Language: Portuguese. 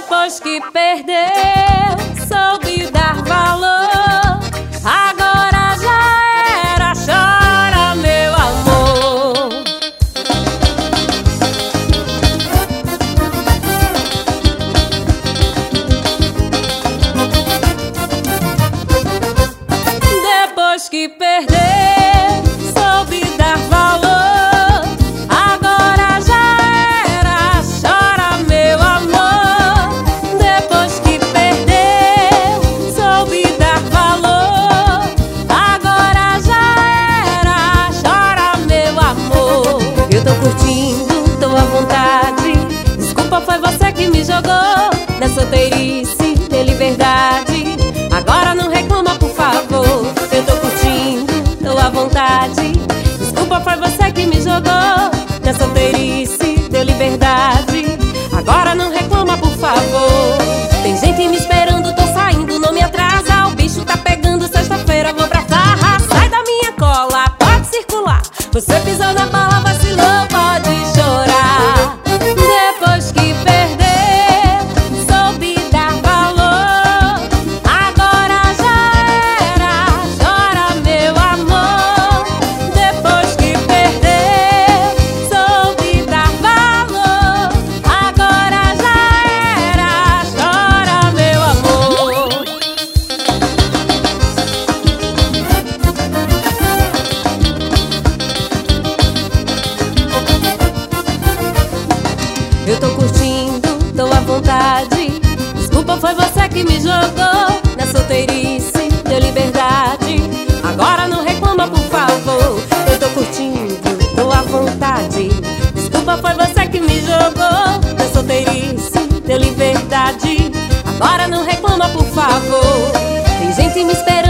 Depois que perdeu, soube dar valor. Agora já era, chora, meu amor. Depois que perdeu, tô curtindo, tô à vontade. Desculpa, foi você que me jogou na solteirice, de liberdade. Agora não reclama, por favor. Eu tô curtindo, tô à vontade. Desculpa, foi você que me jogou na solteirice, deu liberdade. Agora não reclama, por favor. Eu tô curtindo, tô à vontade. Desculpa, foi você que me jogou na solteirice, deu liberdade. Agora não reclama, por favor. Eu tô curtindo, tô à vontade. Desculpa, foi você que me jogou na solteirice, deu liberdade. Agora não reclama, por favor. Tem gente me esperando,